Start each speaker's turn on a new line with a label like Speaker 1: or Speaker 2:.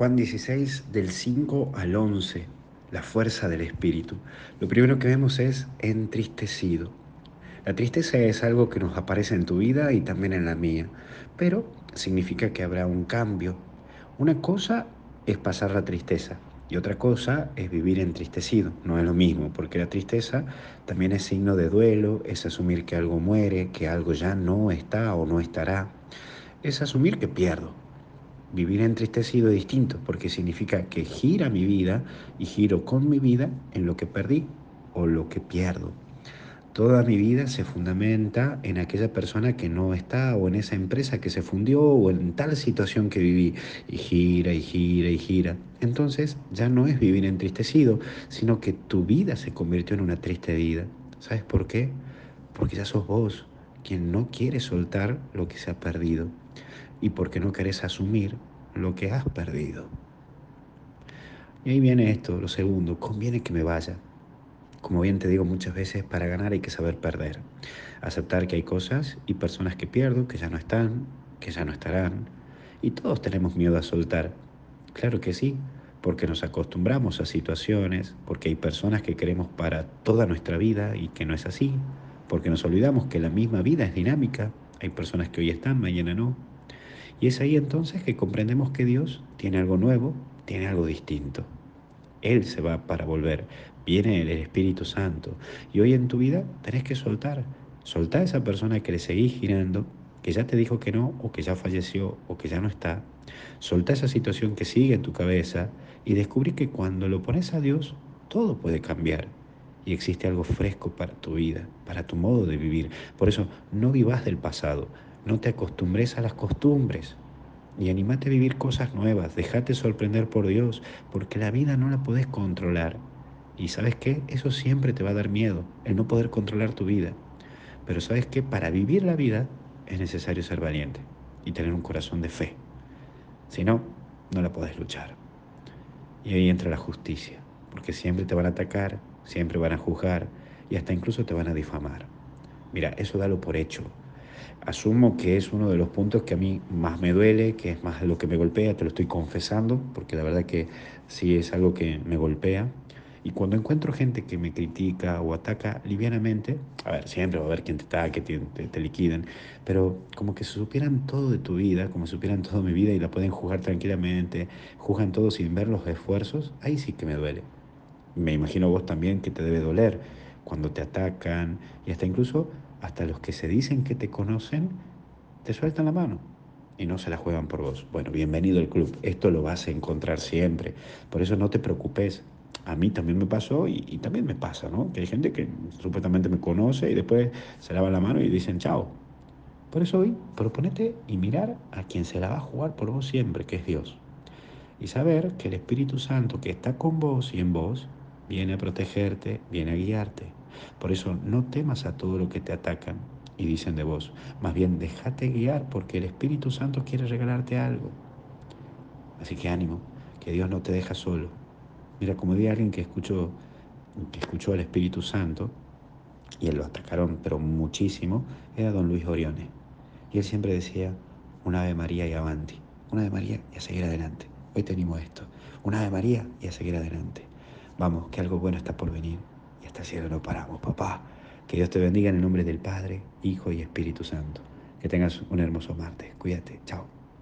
Speaker 1: Juan 16 del 5 al 11, la fuerza del Espíritu. Lo primero que vemos es entristecido. La tristeza es algo que nos aparece en tu vida y también en la mía, pero significa que habrá un cambio. Una cosa es pasar la tristeza y otra cosa es vivir entristecido. No es lo mismo, porque la tristeza también es signo de duelo, es asumir que algo muere, que algo ya no está o no estará. Es asumir que pierdo, Vivir entristecido es distinto porque significa que gira mi vida y giro con mi vida en lo que perdí o lo que pierdo. Toda mi vida se fundamenta en aquella persona que no está o en esa empresa que se fundió o en tal situación que viví y gira y gira y gira. Entonces ya no es vivir entristecido, sino que tu vida se convirtió en una triste vida. ¿Sabes por qué? Porque ya sos vos quien no quiere soltar lo que se ha perdido y porque no querés asumir lo que has perdido. Y ahí viene esto, lo segundo, conviene que me vaya. Como bien te digo muchas veces, para ganar hay que saber perder. Aceptar que hay cosas y personas que pierdo, que ya no están, que ya no estarán. Y todos tenemos miedo a soltar. Claro que sí, porque nos acostumbramos a situaciones, porque hay personas que queremos para toda nuestra vida y que no es así, porque nos olvidamos que la misma vida es dinámica. Hay personas que hoy están, mañana no, y es ahí entonces que comprendemos que Dios tiene algo nuevo, tiene algo distinto. Él se va para volver. Viene el Espíritu Santo. Y hoy en tu vida tenés que soltar. Soltar a esa persona que le seguís girando, que ya te dijo que no, o que ya falleció, o que ya no está. Soltar esa situación que sigue en tu cabeza y descubrir que cuando lo pones a Dios, todo puede cambiar. Y existe algo fresco para tu vida, para tu modo de vivir. Por eso no vivas del pasado, no te acostumbres a las costumbres y animate a vivir cosas nuevas. Déjate sorprender por Dios, porque la vida no la puedes controlar. Y sabes qué? Eso siempre te va a dar miedo, el no poder controlar tu vida. Pero sabes que para vivir la vida es necesario ser valiente y tener un corazón de fe. Si no, no la puedes luchar. Y ahí entra la justicia, porque siempre te van a atacar, siempre van a juzgar y hasta incluso te van a difamar. Mira, eso dalo por hecho asumo que es uno de los puntos que a mí más me duele, que es más lo que me golpea, te lo estoy confesando, porque la verdad que sí es algo que me golpea. Y cuando encuentro gente que me critica o ataca livianamente, a ver, siempre va a haber quien te ataque, te, te, te liquiden, pero como que supieran todo de tu vida, como supieran todo mi vida y la pueden jugar tranquilamente, juzgan todo sin ver los esfuerzos, ahí sí que me duele. Me imagino vos también que te debe doler cuando te atacan y hasta incluso hasta los que se dicen que te conocen, te sueltan la mano y no se la juegan por vos. Bueno, bienvenido al club, esto lo vas a encontrar siempre, por eso no te preocupes. A mí también me pasó y, y también me pasa, ¿no? Que hay gente que supuestamente me conoce y después se lava la mano y dicen chao. Por eso hoy proponete y mirar a quien se la va a jugar por vos siempre, que es Dios. Y saber que el Espíritu Santo que está con vos y en vos viene a protegerte, viene a guiarte. Por eso no temas a todo lo que te atacan y dicen de vos. Más bien déjate guiar porque el Espíritu Santo quiere regalarte algo. Así que ánimo, que Dios no te deja solo. Mira, como di alguien que escuchó, que escuchó al Espíritu Santo, y él lo atacaron, pero muchísimo, era don Luis Orione. Y él siempre decía, una Ave María y avanti, una Ave María y a seguir adelante. Hoy tenemos esto, una Ave María y a seguir adelante. Vamos, que algo bueno está por venir y hasta el cielo no paramos, papá. Que Dios te bendiga en el nombre del Padre, Hijo y Espíritu Santo. Que tengas un hermoso martes. Cuídate. Chao.